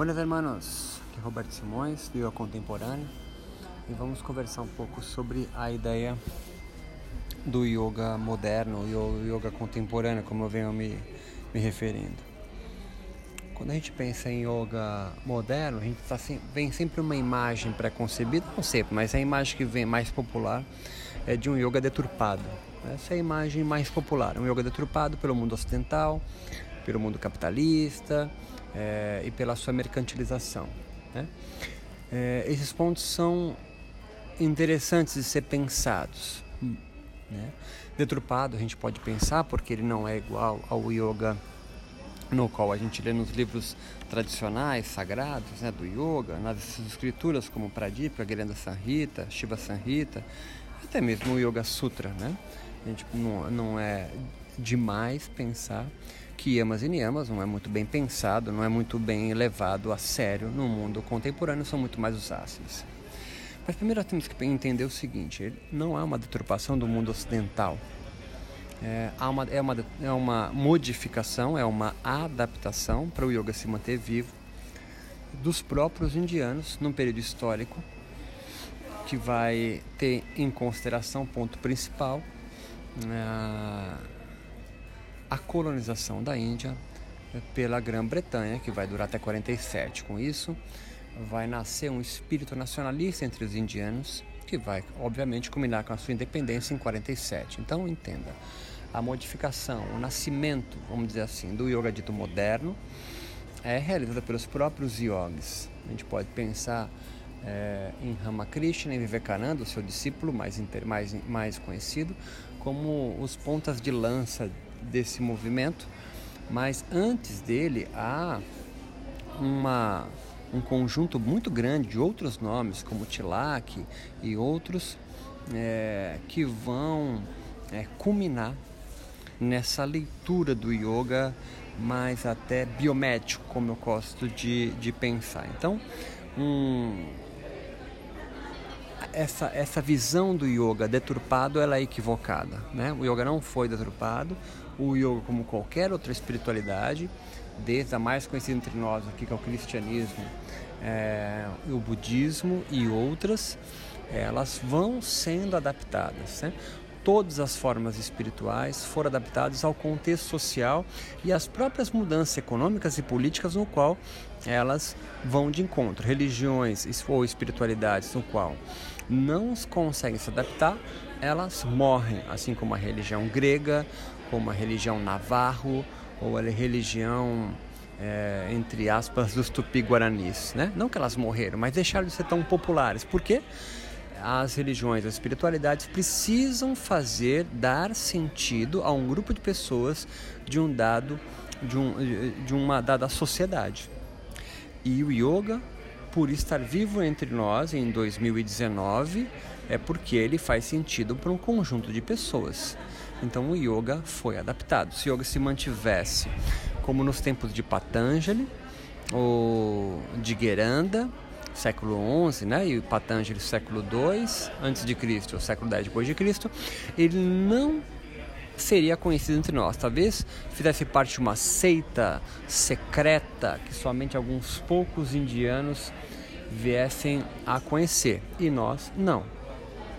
Buenas hermanos, aqui é Roberto Simões do Yoga Contemporâneo e vamos conversar um pouco sobre a ideia do yoga moderno, o yoga contemporâneo, como eu venho me, me referindo. Quando a gente pensa em yoga moderno, a gente tá sem, vem sempre uma imagem pré-concebida, não sempre, mas a imagem que vem mais popular é de um yoga deturpado. Essa é a imagem mais popular, um yoga deturpado pelo mundo ocidental, pelo mundo capitalista é, e pela sua mercantilização. Né? É, esses pontos são interessantes de ser pensados. Né? Deturpado a gente pode pensar porque ele não é igual ao yoga no qual a gente lê nos livros tradicionais, sagrados né, do yoga, nas escrituras como Pradipika, Girenda Sanhita, Shiva Sanhita, até mesmo o Yoga Sutra. Né? A gente não, não é demais pensar que Yamas e Niyamas não é muito bem pensado, não é muito bem levado a sério no mundo contemporâneo, são muito mais os ácidos. Mas primeiro temos que entender o seguinte: não há uma deturpação do mundo ocidental. É, há uma, é, uma, é uma modificação, é uma adaptação para o yoga se manter vivo dos próprios indianos num período histórico que vai ter em consideração ponto principal é, a colonização da Índia pela Grã-Bretanha, que vai durar até 47. Com isso, vai nascer um espírito nacionalista entre os indianos, que vai, obviamente, culminar com a sua independência em 47. Então, entenda, a modificação, o nascimento, vamos dizer assim, do yoga dito moderno é realizada pelos próprios yogis. A gente pode pensar é, em Ramakrishna e Vivekananda, o seu discípulo mais, mais, mais conhecido, como os pontas de lança desse movimento, mas antes dele há uma, um conjunto muito grande de outros nomes, como Tilak e outros, é, que vão é, culminar nessa leitura do yoga mais até biomédico, como eu gosto de, de pensar. Então, um, essa, essa visão do yoga deturpado ela é equivocada. Né? O yoga não foi deturpado. O yoga, como qualquer outra espiritualidade, desde a mais conhecida entre nós aqui, que é o cristianismo, é, o budismo e outras, elas vão sendo adaptadas. Né? Todas as formas espirituais foram adaptadas ao contexto social e às próprias mudanças econômicas e políticas no qual elas vão de encontro. Religiões ou espiritualidades no qual não conseguem se adaptar, elas morrem, assim como a religião grega, como a religião navarro ou a religião é, entre aspas dos tupi-guaranis, né? Não que elas morreram, mas deixaram de ser tão populares. Por quê? As religiões, as espiritualidades precisam fazer dar sentido a um grupo de pessoas de um dado de, um, de uma dada sociedade. E o yoga por estar vivo entre nós em 2019 é porque ele faz sentido para um conjunto de pessoas. Então o yoga foi adaptado. Se o yoga se mantivesse como nos tempos de Patanjali ou de Geranda, século XI, né? E Patanjali século II antes de Cristo, século X depois de Cristo, ele não seria conhecido entre nós. Talvez fizesse parte de uma seita secreta que somente alguns poucos indianos viessem a conhecer e nós não.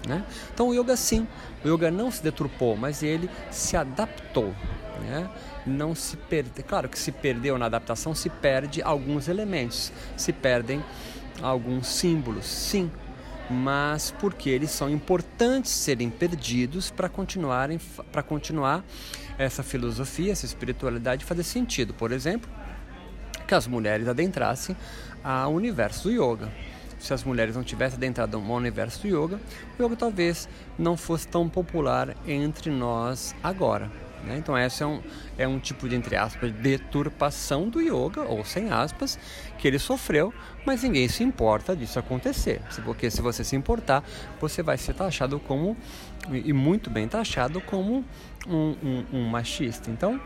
Né? Então o yoga sim, o yoga não se deturpou, mas ele se adaptou. Né? Não se perde, claro que se perdeu na adaptação, se perde alguns elementos, se perdem alguns símbolos, sim, mas porque eles são importantes serem perdidos para continuarem para continuar essa filosofia, essa espiritualidade fazer sentido. Por exemplo, que as mulheres adentrassem ao universo do yoga. Se as mulheres não tivessem adentrado ao universo do yoga, o yoga talvez não fosse tão popular entre nós agora. Né? Então, esse é um, é um tipo de, entre aspas, deturpação do yoga, ou sem aspas, que ele sofreu, mas ninguém se importa disso acontecer. Porque se você se importar, você vai ser taxado como, e muito bem taxado, como um, um, um machista. Então,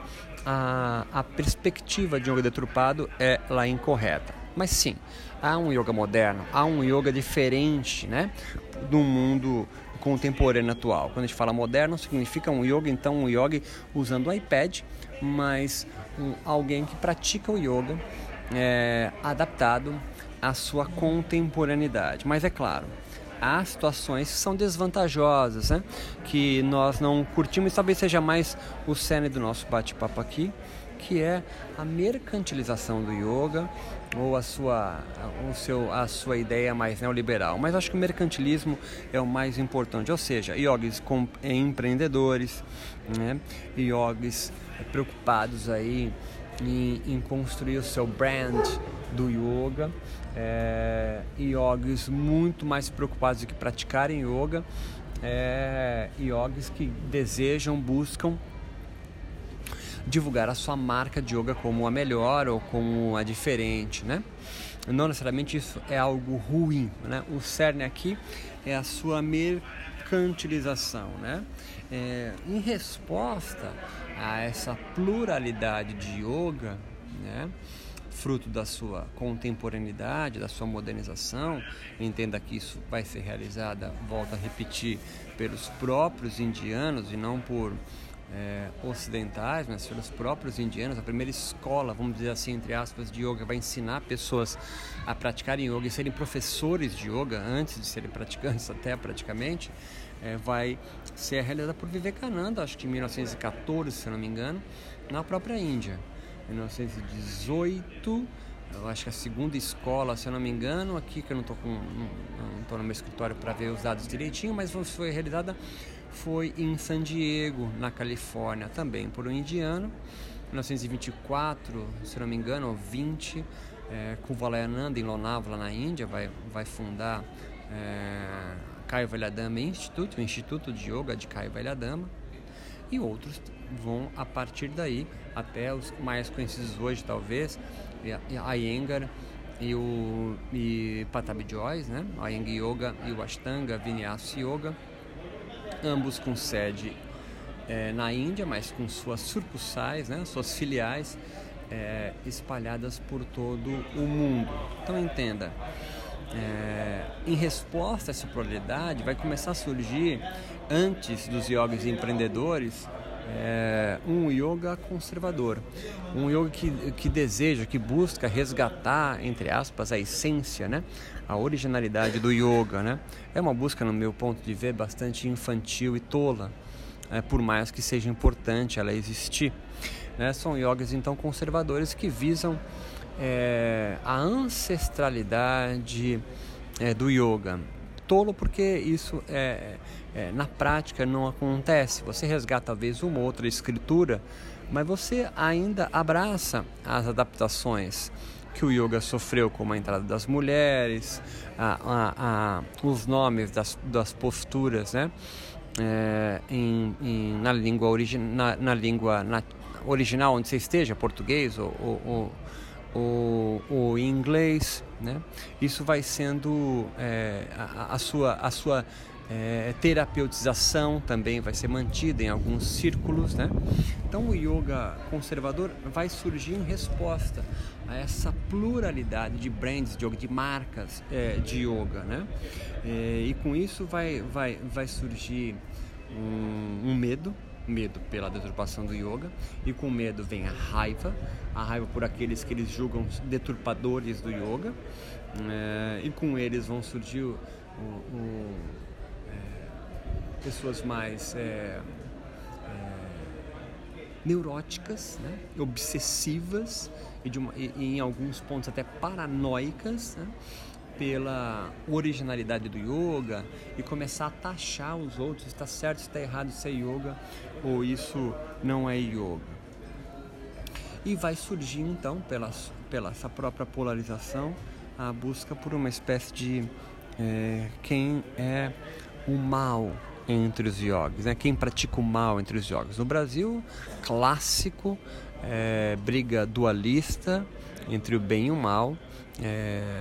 a, a perspectiva de yoga deturpado é lá incorreta. Mas sim, há um yoga moderno, há um yoga diferente, né, do mundo contemporâneo atual. Quando a gente fala moderno, significa um yoga, então um yoga usando o iPad, mas um, alguém que pratica o yoga é, adaptado à sua contemporaneidade. Mas é claro, há situações que são desvantajosas, né? que nós não curtimos, talvez seja mais o cerne do nosso bate-papo aqui, que é a mercantilização do yoga ou a sua, o seu, a sua ideia mais neoliberal. Mas acho que o mercantilismo é o mais importante, ou seja, yogis com, empreendedores, né? yogis preocupados aí em, em construir o seu brand do yoga, é, muito mais preocupados do que praticarem yoga, é, que desejam, buscam divulgar a sua marca de yoga como a melhor ou como a diferente, né? Não necessariamente isso é algo ruim, né? O cerne aqui é a sua mercantilização, né? É, em resposta a essa pluralidade de yoga, né? fruto da sua contemporaneidade, da sua modernização. Entenda que isso vai ser realizada, volto a repetir, pelos próprios indianos e não por é, ocidentais, mas pelos próprios indianos. A primeira escola, vamos dizer assim, entre aspas, de yoga vai ensinar pessoas a praticarem yoga e serem professores de yoga antes de serem praticantes, até praticamente, é, vai ser realizada por Vivekananda, acho que em 1914, se não me engano, na própria Índia. 1918, eu acho que a segunda escola, se eu não me engano, aqui que eu não estou com, não estou no meu escritório para ver os dados direitinho, mas foi realizada foi em San Diego, na Califórnia, também por um indiano. 1924, se não me engano, ou 20, é, Kuvalayananda em Lonavala, na Índia, vai, vai fundar é, Kaivalyadama Institute, o Instituto de Yoga de Kaivalyadama, e outros vão a partir daí até os mais conhecidos hoje talvez a Iyengar e o e Patabi Joyce, né? Iyengar Yoga e o Ashtanga Vinyasa Yoga ambos com sede é, na Índia, mas com suas sucursais, né, suas filiais é, espalhadas por todo o mundo. Então entenda, é, em resposta a essa pluralidade, vai começar a surgir, antes dos yogis empreendedores, é, um yoga conservador, um yoga que, que deseja, que busca resgatar, entre aspas, a essência, né? a originalidade do yoga. Né? É uma busca, no meu ponto de ver, bastante infantil e tola, é, por mais que seja importante ela existir. Né? São yogas então conservadores que visam é, a ancestralidade é, do yoga. Tolo porque isso é, é, na prática não acontece. Você resgata talvez uma outra escritura, mas você ainda abraça as adaptações que o yoga sofreu, como a entrada das mulheres, a, a, a, os nomes das, das posturas, né? É, em, em, na língua, origi na, na língua na, original onde você esteja, português ou, ou, ou, ou inglês, né? Isso vai sendo é, a, a, sua, a sua é, terapeutização também vai ser mantida em alguns círculos, né? Então o yoga conservador vai surgir em resposta a essa pluralidade de brands de yoga, de marcas é, de yoga, né? É, e com isso vai, vai, vai surgir um, um medo, medo pela deturpação do yoga, e com medo vem a raiva, a raiva por aqueles que eles julgam deturpadores do yoga, é, e com eles vão surgir o, o pessoas mais é, é, neuróticas, né? obsessivas e, uma, e, e, em alguns pontos até paranoicas né? pela originalidade do yoga e começar a taxar os outros, está certo, está errado, isso é yoga ou isso não é yoga. E vai surgir então, pela, pela essa própria polarização, a busca por uma espécie de é, quem é o mal entre os yogis, né? Quem pratica o mal entre os yogis. No Brasil, clássico, é, briga dualista entre o bem e o mal. É,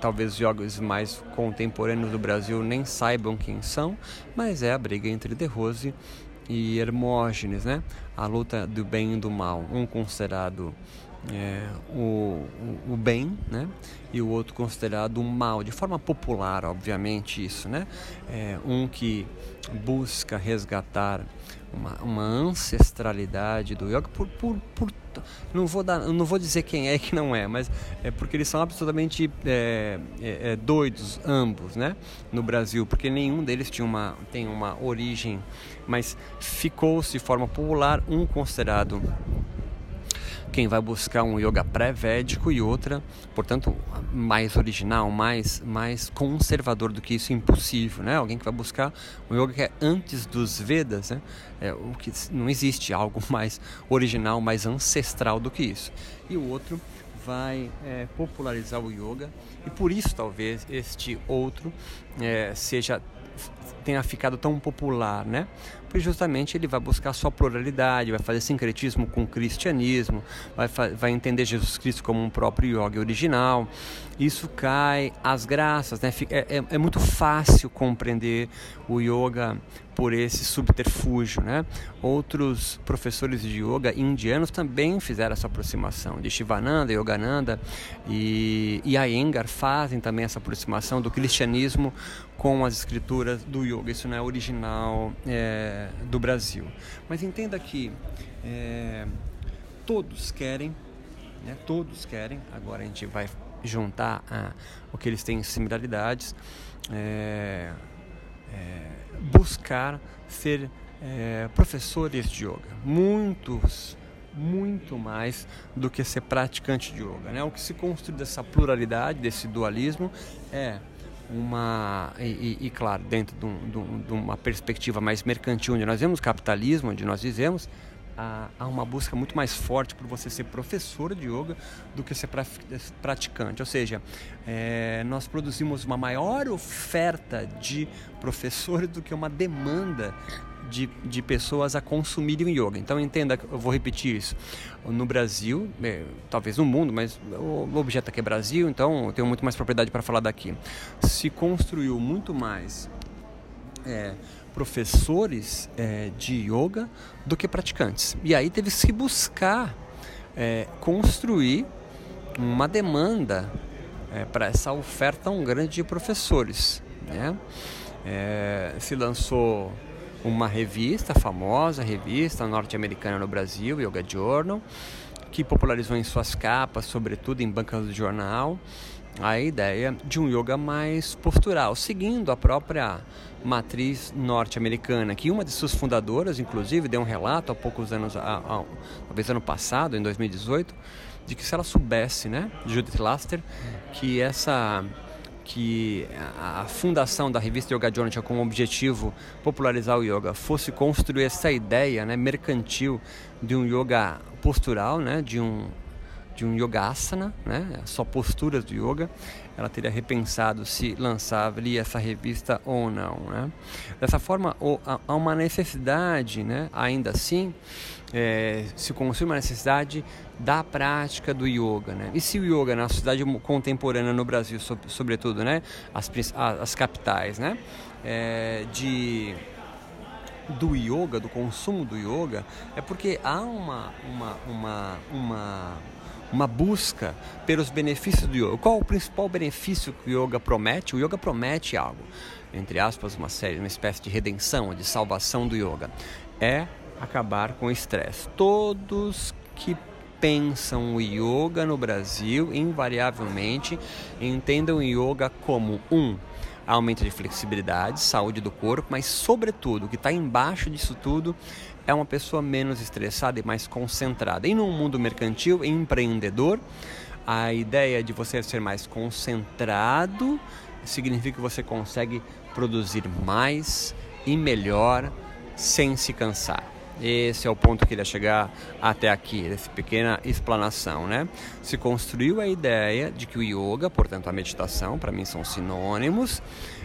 talvez os yogis mais contemporâneos do Brasil nem saibam quem são, mas é a briga entre De Rose e Hermógenes, né? A luta do bem e do mal, um considerado é, o, o, bem, né? E o outro considerado o mal, de forma popular, obviamente isso, né? É, um que busca resgatar uma, uma ancestralidade do yoga por, por, por não vou dar, não vou dizer quem é e quem não é, mas é porque eles são absolutamente é, é, é, doidos ambos, né? No Brasil, porque nenhum deles tinha uma tem uma origem, mas ficou-se de forma popular um considerado quem vai buscar um yoga pré-védico e outra, portanto, mais original, mais, mais conservador do que isso, impossível, né? Alguém que vai buscar um yoga que é antes dos Vedas, né? É, o que não existe algo mais original, mais ancestral do que isso. E o outro vai é, popularizar o yoga e por isso talvez este outro é, seja tenha ficado tão popular, né? Porque justamente ele vai buscar sua pluralidade, vai fazer sincretismo com o cristianismo, vai, vai entender Jesus Cristo como um próprio yoga original. Isso cai às graças, né? É, é, é muito fácil compreender o yoga por esse subterfúgio, né? Outros professores de yoga indianos também fizeram essa aproximação, de Shivananda, Yogananda e, e Iyengar fazem também essa aproximação do cristianismo com as escrituras do yoga. Isso não é original é, do Brasil. Mas entenda que é, todos querem, né, todos querem, agora a gente vai juntar o que eles têm similaridades, é, é buscar ser é, professores de yoga. Muitos muito mais do que ser praticante de yoga. Né? O que se construi dessa pluralidade, desse dualismo, é uma e, e, claro dentro de, um, de, uma perspectiva mais mercantil onde nós vemos capitalismo onde nós dizemos há, uma busca muito mais forte por você ser professor de yoga do que ser pra, praticante. Ou seja é, nós produzimos uma maior oferta de professores do que uma demanda de, de pessoas a consumirem o yoga. Então entenda, eu vou repetir isso. No Brasil, é, talvez no mundo, mas o objeto aqui é Brasil, então eu tenho muito mais propriedade para falar daqui. Se construiu muito mais é, professores é, de yoga do que praticantes. E aí teve que buscar é, construir uma demanda é, para essa oferta tão grande de professores. Né? É, se lançou uma revista famosa, revista norte-americana no Brasil, Yoga Journal, que popularizou em suas capas, sobretudo em bancas de jornal, a ideia de um yoga mais postural, seguindo a própria matriz norte-americana, que uma de suas fundadoras, inclusive, deu um relato há poucos anos, talvez ano passado, em 2018, de que se ela soubesse, né, Judith Laster, que essa que a fundação da revista Yoga Journal tinha como objetivo popularizar o yoga, fosse construir essa ideia né, mercantil de um yoga postural, né, de um de um yogasana, né, só posturas do yoga, ela teria repensado se lançaria essa revista ou não. Né? Dessa forma, há uma necessidade, né, ainda assim, é, se consome uma necessidade da prática do yoga, né? E se o yoga na sociedade contemporânea no Brasil, sobretudo, né, as, as capitais, né, é, de do yoga, do consumo do yoga, é porque há uma uma uma uma uma busca pelos benefícios do yoga. Qual o principal benefício que o yoga promete? O yoga promete algo, entre aspas, uma série, uma espécie de redenção, de salvação do yoga. É acabar com o estresse. Todos que pensam o yoga no Brasil, invariavelmente, entendam o yoga como um aumento de flexibilidade, saúde do corpo, mas sobretudo o que está embaixo disso tudo é uma pessoa menos estressada e mais concentrada. E num mundo mercantil, empreendedor, a ideia de você ser mais concentrado significa que você consegue produzir mais e melhor sem se cansar. Esse é o ponto que eu queria chegar até aqui, essa pequena explanação, né? Se construiu a ideia de que o yoga, portanto a meditação, para mim são sinônimos,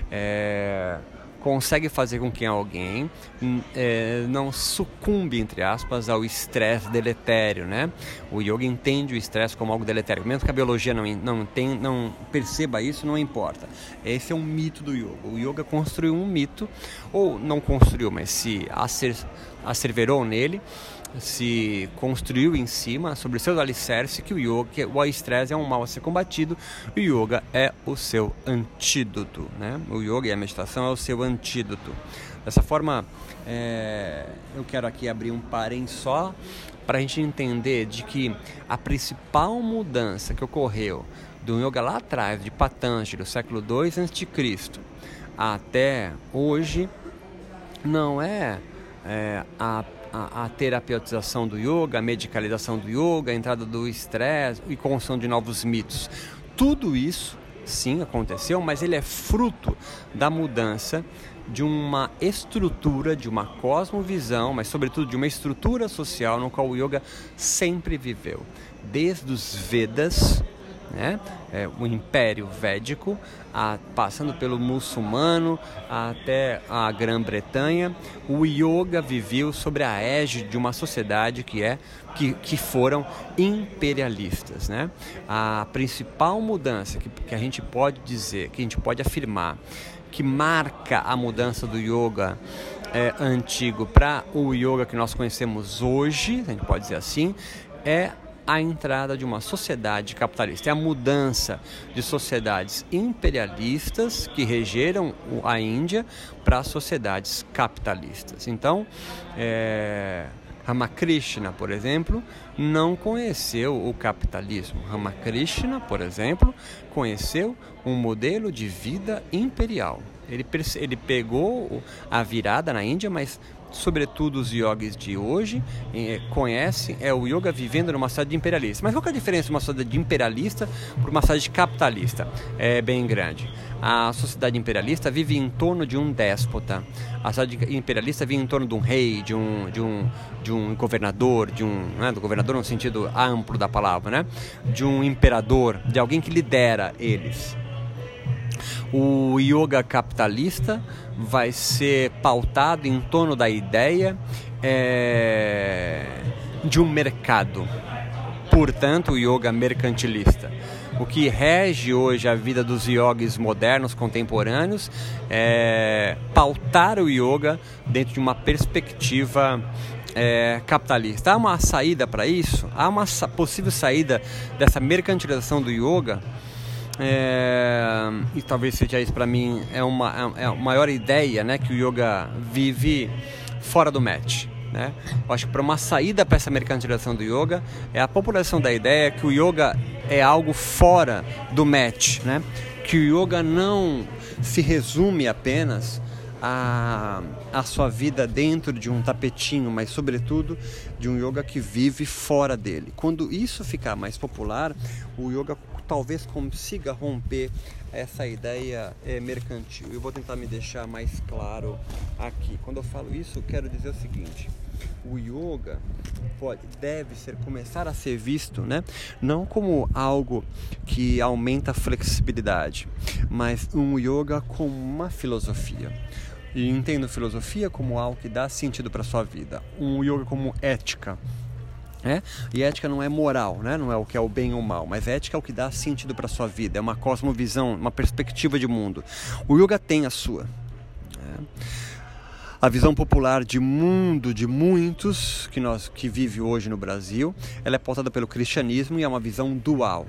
é, consegue fazer com que alguém hum, é, não sucumbe, entre aspas, ao estresse deletério, né? O yoga entende o estresse como algo deletério. Mesmo que a biologia não, não, tem, não perceba isso, não importa. Esse é um mito do yoga. O yoga construiu um mito, ou não construiu, mas se acer, asseverou nele, se construiu em cima, sobre seus alicerces, que o yoga, que o estresse é um mal a ser combatido, o yoga é o seu antídoto, né? O yoga e a meditação é o seu antídoto. Dessa forma, é, eu quero aqui abrir um parênteses só para a gente entender de que a principal mudança que ocorreu do yoga lá atrás, de Patanjali, século II a.C., até hoje, não é, é a, a, a, terapeutização do yoga, a medicalização do yoga, a entrada do estresse e construção de novos mitos. Tudo isso, sim, aconteceu, mas ele é fruto da mudança de uma estrutura, de uma cosmovisão, mas sobretudo de uma estrutura social no qual o yoga sempre viveu. Desde os Vedas, né? É, o Império Védico, a, passando pelo muçulmano até a Grã-Bretanha, o yoga viveu sobre a égide de uma sociedade que é que, que foram imperialistas, né? A principal mudança que, que a gente pode dizer, que a gente pode afirmar que marca a mudança do yoga é, antigo para o yoga que nós conhecemos hoje, a gente pode dizer assim, é a entrada de uma sociedade capitalista, é a mudança de sociedades imperialistas que regeram a Índia para sociedades capitalistas. Então, é, Ramakrishna, por exemplo, não conheceu o capitalismo. Ramakrishna, por exemplo, conheceu um modelo de vida imperial. Ele, ele pegou a virada na Índia, mas sobretudo os yogis de hoje, eh, conhecem é o yoga vivendo numa sociedade imperialista. Mas qual é a diferença de uma sociedade imperialista para uma sociedade capitalista? É bem grande. A sociedade imperialista vive em torno de um déspota. A sociedade imperialista vive em torno de um rei, de um, de um, de um governador, de um né, do governador no sentido amplo da palavra, né? De um imperador, de alguém que lidera eles. O yoga capitalista vai ser pautado em torno da ideia é, de um mercado, portanto, o yoga mercantilista. O que rege hoje a vida dos yogis modernos, contemporâneos, é pautar o yoga dentro de uma perspectiva é, capitalista. Há uma saída para isso? Há uma possível saída dessa mercantilização do yoga? É, e talvez seja isso para mim é uma é, é a maior ideia né que o yoga vive fora do match né? Eu acho que para uma saída para essa mercantilização do yoga é a população da ideia que o yoga é algo fora do match né? Que o yoga não se resume apenas a, a sua vida dentro de um tapetinho, mas sobretudo de um yoga que vive fora dele. Quando isso ficar mais popular, o yoga talvez consiga romper essa ideia é, mercantil. Eu vou tentar me deixar mais claro aqui. Quando eu falo isso, eu quero dizer o seguinte: o yoga pode, deve ser começar a ser visto, né, não como algo que aumenta a flexibilidade, mas um yoga como uma filosofia. E entendo filosofia como algo que dá sentido para sua vida, um yoga como ética, né? E ética não é moral, né? não é o que é o bem ou o mal, mas ética é o que dá sentido para a sua vida, é uma cosmovisão, uma perspectiva de mundo. O yoga tem a sua. Né? A visão popular de mundo de muitos que nós que vive hoje no Brasil, ela é pautada pelo cristianismo e é uma visão dual.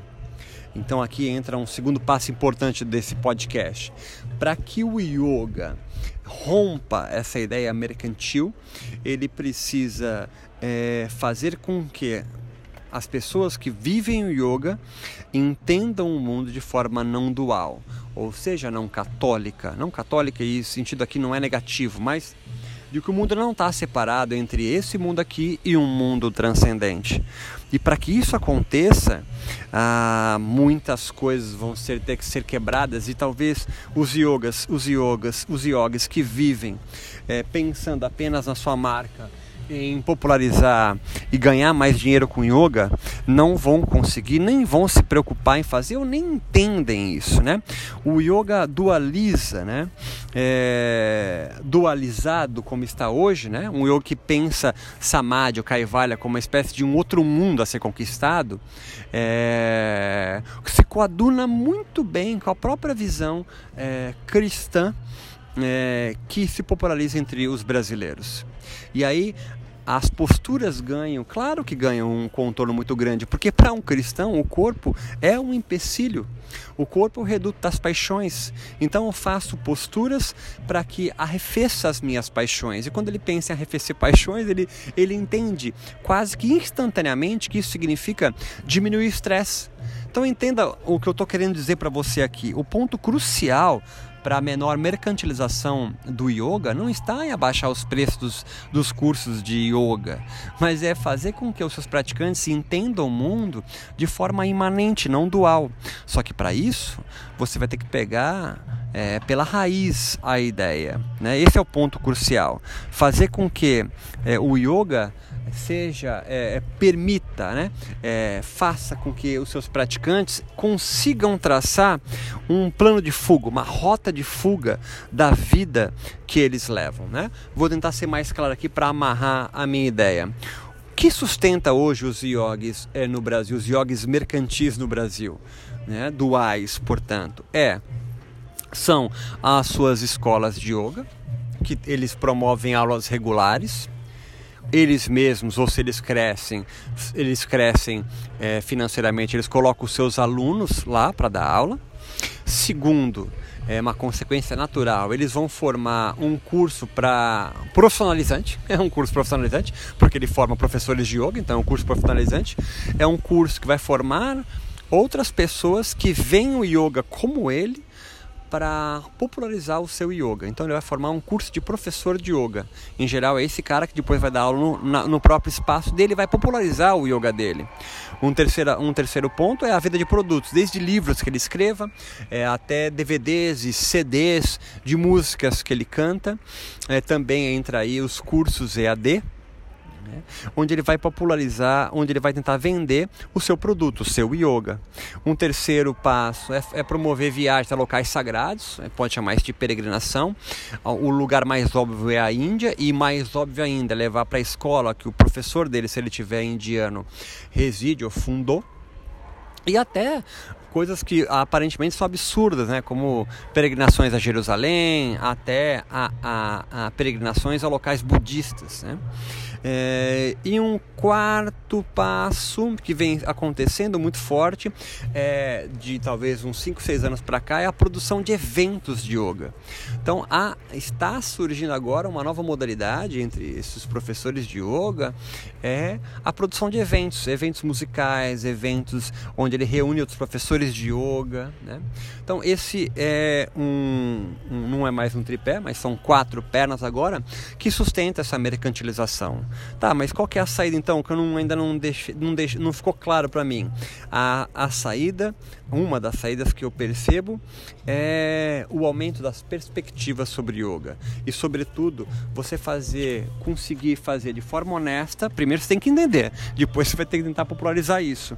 Então aqui entra um segundo passo importante desse podcast. Para que o yoga rompa essa ideia mercantil, ele precisa é, fazer com que as pessoas que vivem o yoga entendam o mundo de forma não dual, ou seja, não católica. Não católica, e sentido aqui não é negativo, mas de que o mundo não está separado entre esse mundo aqui e um mundo transcendente. E para que isso aconteça, ah, muitas coisas vão ser, ter que ser quebradas e talvez os yogas, os yogas, os yogis que vivem é, pensando apenas na sua marca, em popularizar e ganhar mais dinheiro com yoga não vão conseguir, nem vão se preocupar em fazer ou nem entendem isso, né? O yoga dualiza, né? É, dualizado como está hoje, né? Um yoga que pensa samadhi ou kaivalya como uma espécie de um outro mundo a ser conquistado, é, se coaduna muito bem com a própria visão é, cristã é, que se populariza entre os brasileiros. E aí as posturas ganham, claro que ganham um contorno muito grande, porque para um cristão o corpo é um empecilho. O corpo é o reduto das paixões. Então eu faço posturas para que arrefeça as minhas paixões. E quando ele pensa em arrefecer paixões, ele, ele entende quase que instantaneamente que isso significa diminuir o estresse. Então entenda o que eu estou querendo dizer para você aqui. O ponto crucial para a menor mercantilização do yoga não está em abaixar os preços dos, dos cursos de yoga, mas é fazer com que os seus praticantes entendam o mundo de forma imanente, não dual. Só que para isso você vai ter que pegar é, pela raiz a ideia. Né? Esse é o ponto crucial. Fazer com que é, o yoga seja é, é, né, é, faça com que os seus praticantes consigam traçar um plano de fuga, uma rota de fuga da vida que eles levam, né? Vou tentar ser mais claro aqui para amarrar a minha ideia. O que sustenta hoje os yogis é, no Brasil, os yogis mercantis no Brasil, né, duais, portanto, é são as suas escolas de yoga que eles promovem aulas regulares eles mesmos, ou se eles crescem, eles crescem é, financeiramente, eles colocam os seus alunos lá para dar aula. Segundo, é uma consequência natural, eles vão formar um curso para profissionalizante, é um curso profissionalizante, porque ele forma professores de yoga, então é um curso profissionalizante, é um curso que vai formar outras pessoas que veem o yoga como ele para popularizar o seu yoga. Então ele vai formar um curso de professor de yoga. Em geral é esse cara que depois vai dar aula no, na, no próprio espaço dele, vai popularizar o yoga dele. Um terceiro, um terceiro ponto é a venda de produtos, desde livros que ele escreva, é, até DVDs e CDs de músicas que ele canta. É, também entra aí os cursos EAD, né? onde ele vai popularizar, onde ele vai tentar vender o seu produto, o seu yoga. Um terceiro passo é, é promover viagens a locais sagrados, é, pode chamar isso de peregrinação. O lugar mais óbvio é a Índia e mais óbvio ainda é levar para a escola que o professor dele, se ele tiver indiano, reside ou fundou. E até coisas que aparentemente são absurdas, né? como peregrinações a Jerusalém, até a, a, a peregrinações a locais budistas. Né? É, e um quarto passo que vem acontecendo muito forte, é, de talvez uns 5, 6 anos para cá, é a produção de eventos de yoga. Então há, está surgindo agora uma nova modalidade entre esses professores de yoga, é a produção de eventos, eventos musicais, eventos onde ele reúne outros professores de yoga. Né? Então esse é um, um, não é mais um tripé, mas são quatro pernas agora que sustenta essa mercantilização. Tá, mas qual que é a saída então? Que eu não, ainda não, deixe, não, deixe, não ficou claro para mim. A, a saída, uma das saídas que eu percebo é o aumento das perspectivas sobre yoga. E sobretudo, você fazer, conseguir fazer de forma honesta, primeiro você tem que entender, depois você vai ter que tentar popularizar isso.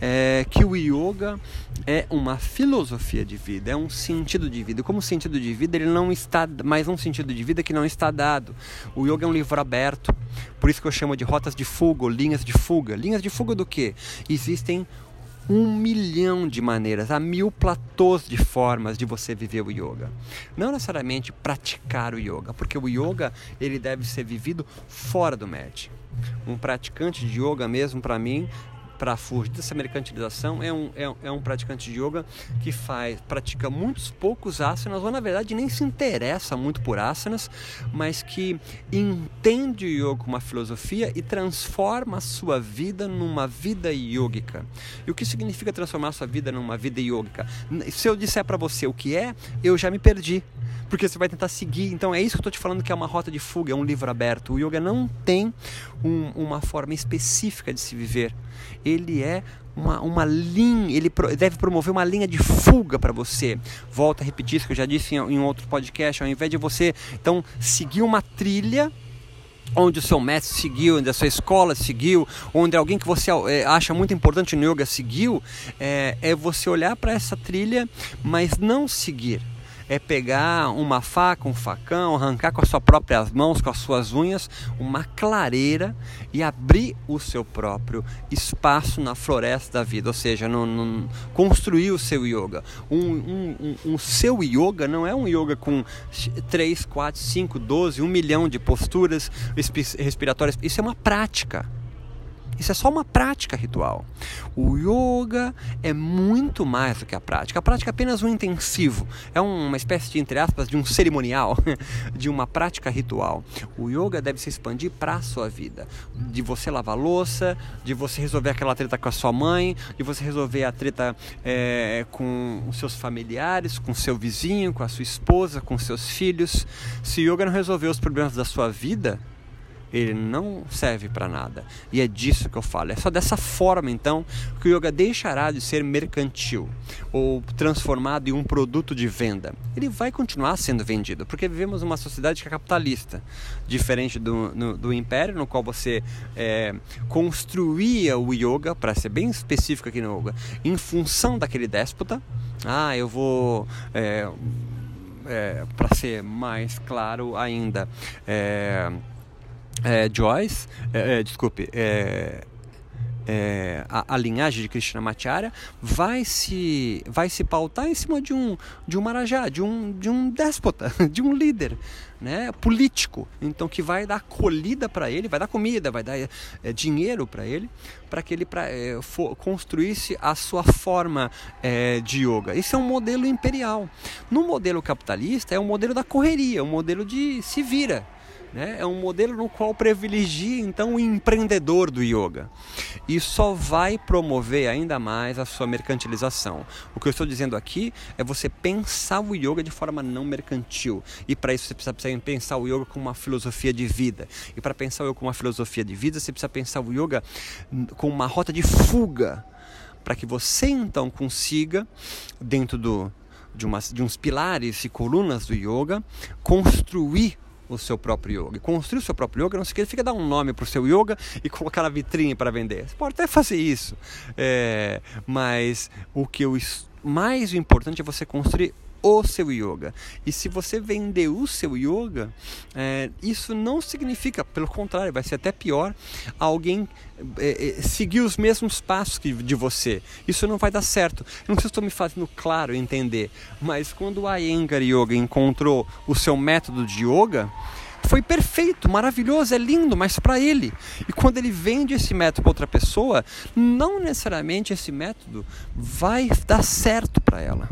É, que o yoga é uma filosofia de vida, é um sentido de vida. Como sentido de vida, ele não está mais um sentido de vida que não está dado. O yoga é um livro aberto. Por isso que eu chamo de rotas de fuga ou linhas de fuga. Linhas de fuga do que? Existem um milhão de maneiras, há mil platôs de formas de você viver o yoga. Não necessariamente praticar o yoga, porque o yoga ele deve ser vivido fora do mat. Um praticante de yoga mesmo, para mim, para fugir dessa mercantilização é um, é, é, um praticante de yoga que faz, pratica muitos poucos asanas, ou na verdade nem se interessa muito por asanas, mas que entende o yoga como uma filosofia e transforma a sua vida numa vida yógica. E o que significa transformar a sua vida numa vida yógica? Se eu disser para você o que é, eu já me perdi porque você vai tentar seguir. Então é isso que eu estou te falando que é uma rota de fuga, é um livro aberto. O yoga não tem um, uma forma específica de se viver ele é uma, uma linha, ele deve promover uma linha de fuga para você. Volto a repetir isso que eu já disse em, em outro podcast, ao invés de você então seguir uma trilha onde o seu mestre seguiu, onde a sua escola seguiu, onde alguém que você é, acha muito importante no yoga seguiu, é, é você olhar para essa trilha, mas não seguir é pegar uma faca, um facão, arrancar com as suas próprias mãos, com as suas unhas, uma clareira e abrir o seu próprio espaço na floresta da vida, ou seja, no, no, construir o seu yoga. Um, um, um, um seu yoga não é um yoga com 3, 4, 5, 12, 1 milhão de posturas respiratórias, isso é uma prática. Isso é só uma prática ritual. O yoga é muito mais do que a prática. A prática é apenas um intensivo, é uma espécie de, entre aspas, de um cerimonial, de uma prática ritual. O yoga deve se expandir para a sua vida. De você lavar louça, de você resolver aquela treta com a sua mãe, de você resolver a treta é, com os seus familiares, com seu vizinho, com a sua esposa, com seus filhos. Se o yoga não resolver os problemas da sua vida, ele não serve para nada. E é disso que eu falo. É só dessa forma, então, que o yoga deixará de ser mercantil ou transformado em um produto de venda. Ele vai continuar sendo vendido, porque vivemos uma sociedade que é capitalista, diferente do, no, do império, no qual você é, construía o yoga, para ser bem específico aqui no yoga, em função daquele déspota. Ah, eu vou. É, é, para ser mais claro ainda, é, é, Joyce, é, é, desculpe, é, é, a, a, linhagem de Krishnamacharya vai se vai se pautar em cima de um de um marajá, de um de um déspota, de um líder, né, político. Então que vai dar acolhida para ele, vai dar comida, vai dar é, dinheiro para ele, para que ele pra, é, for, construísse a sua forma é, de yoga. Isso é um modelo imperial. No modelo capitalista é um modelo da correria, um modelo de se vira né? É um modelo no qual privilegia então o empreendedor do yoga e só vai promover ainda mais a sua mercantilização. O que eu estou dizendo aqui é você pensar o yoga de forma não mercantil e para isso você precisa pensar o yoga como uma filosofia de vida e para pensar o yoga como uma filosofia de vida você precisa pensar o yoga com uma rota de fuga para que você então consiga dentro do de, umas, de uns pilares e colunas do yoga construir o seu próprio yoga. construir o seu próprio yoga não significa dar um nome para o seu yoga e colocar na vitrine para vender. Você pode até fazer isso, é, mas o que eu, mais importante é você construir o seu yoga. E se você vender o seu yoga, é, isso não significa, pelo contrário, vai ser até pior, alguém é, é, seguir os mesmos passos que de você. Isso não vai dar certo. Não sei se estou me fazendo claro entender, mas quando o Iyengar Yoga encontrou o seu método de yoga, foi perfeito, maravilhoso, é lindo, mas para ele. E quando ele vende esse método para outra pessoa, não necessariamente esse método vai dar certo para ela.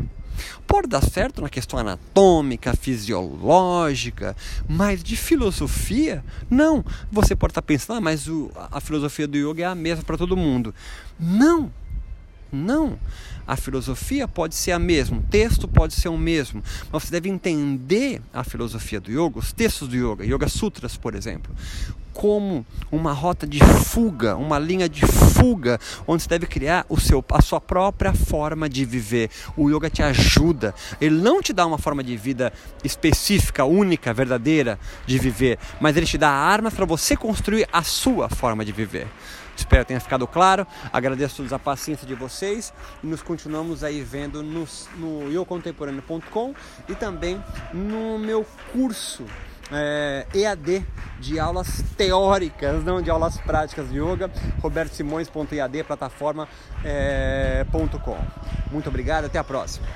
Pode dar certo na questão anatômica, fisiológica, mas de filosofia, não. Você pode estar pensando, ah, mas o, a filosofia do yoga é a mesma para todo mundo. Não, não. A filosofia pode ser a mesma, o texto pode ser o mesmo, mas você deve entender a filosofia do yoga, os textos do yoga, Yoga Sutras, por exemplo, como uma rota de fuga, uma linha de fuga, onde você deve criar o seu, a sua própria forma de viver. O yoga te ajuda, ele não te dá uma forma de vida específica, única, verdadeira de viver, mas ele te dá armas para você construir a sua forma de viver. Espero que tenha ficado claro. Agradeço a paciência de vocês e nos continuamos aí vendo no, no e também no meu curso é, EAD de aulas teóricas, não de aulas práticas de yoga, robertosimões.ead, plataforma.com. É, Muito obrigado, até a próxima.